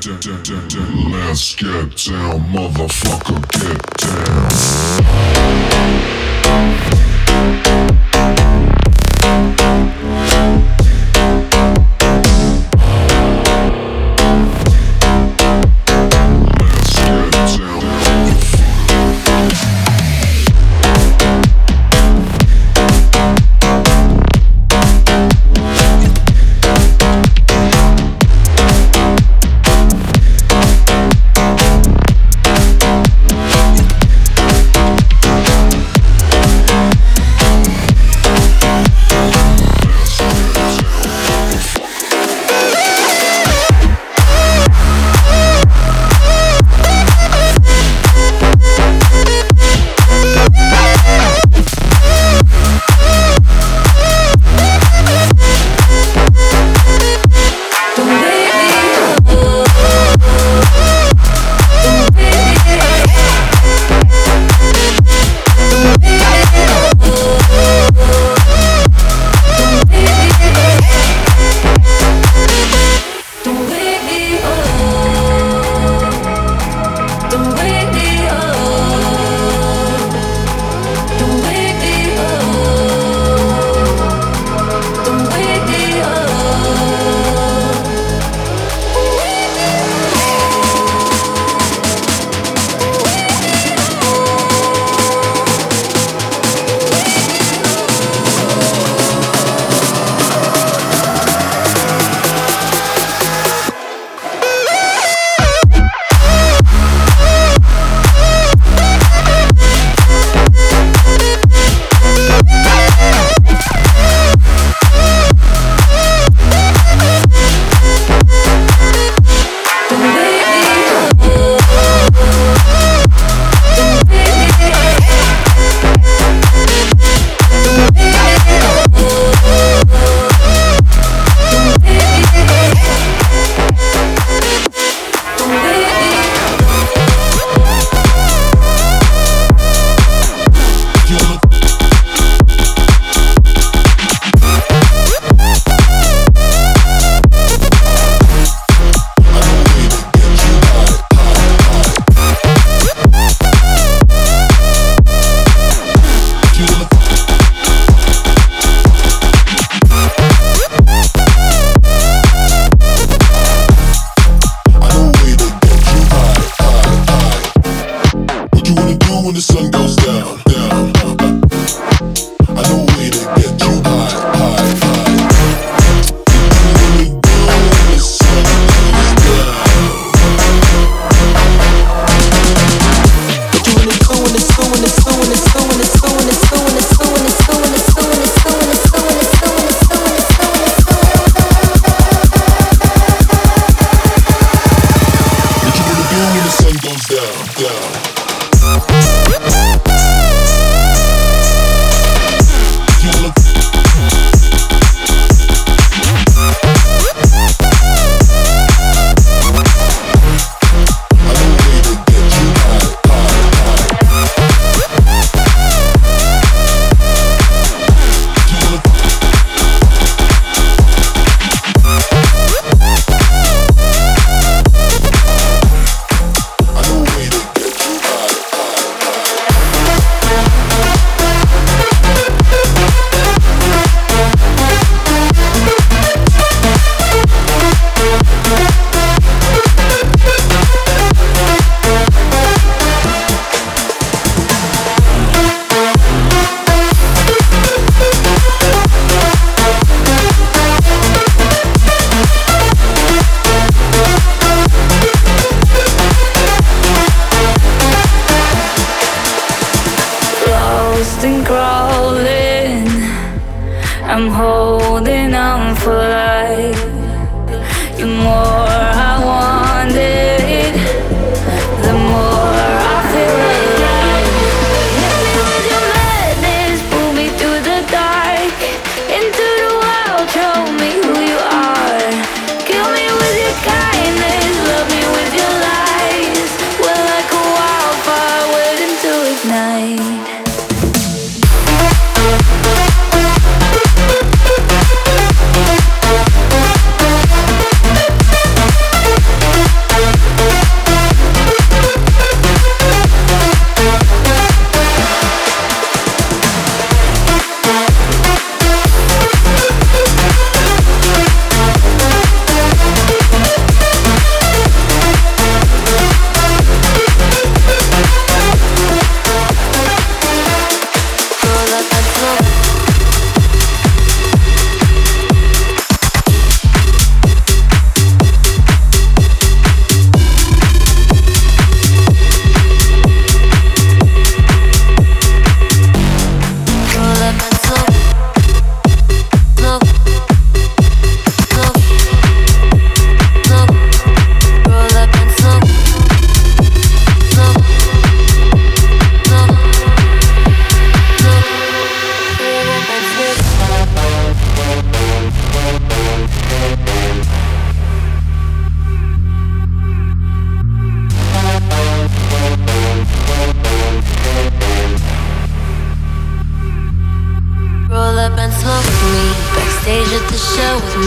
dun, dun, dun. Let's get down, motherfucker, get down. the sun I'm holding on for life. The more I want it, the more I feel alive. Hit me with your madness, pull me through the dark, into the wild. Show me who you are. Kill me with your kindness, love me with your lies. We're like a wildfire waiting to ignite.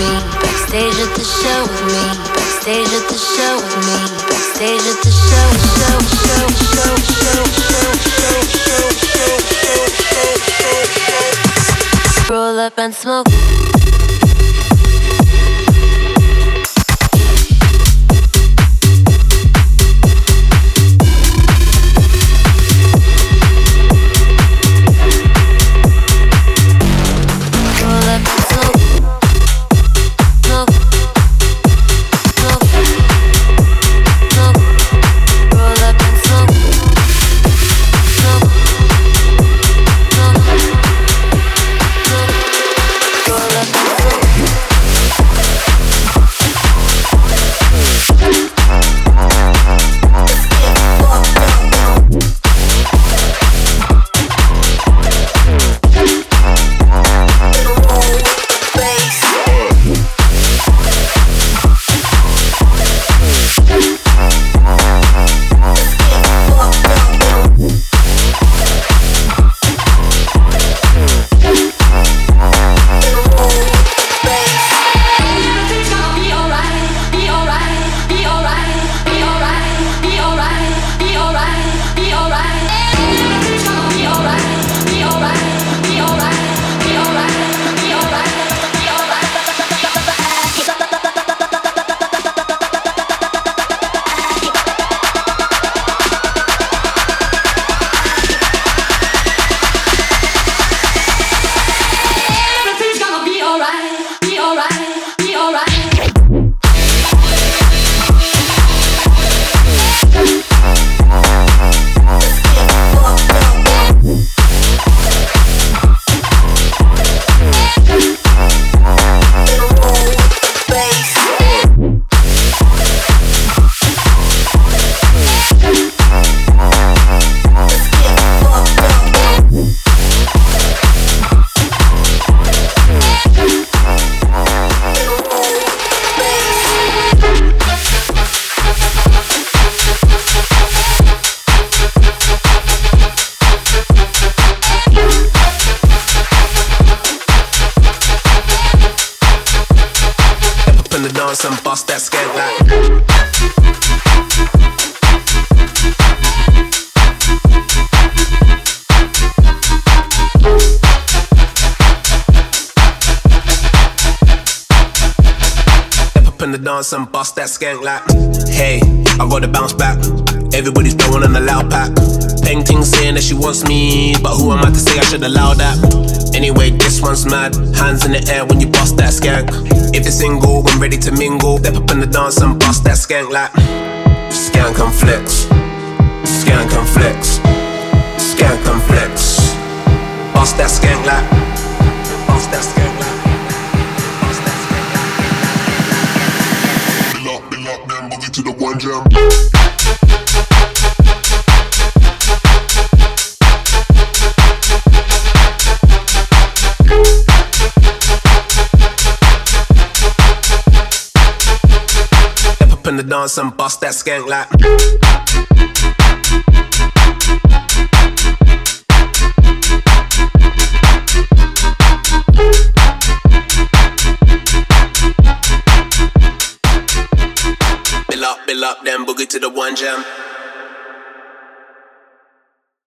Me. Backstage at the show with me. Backstage at the show with me. Backstage at the show, show, show, show, show, show, show, show, show, show, show, show. Roll up and smoke. dance and bust that skank like. Hey, I gotta bounce back. Everybody's blowing on the loud pack. Painting Ting saying that she wants me, but who am I to say I should allow that? Anyway, this one's mad. Hands in the air when you bust that skank. If it's single, I'm ready to mingle. Step up in the dance and bust that skank like. Skank and flex. Skank and flex. Skank and flex. Bust that skank like. up in the dance and bust that skank like. Lock them boogie to the one jam.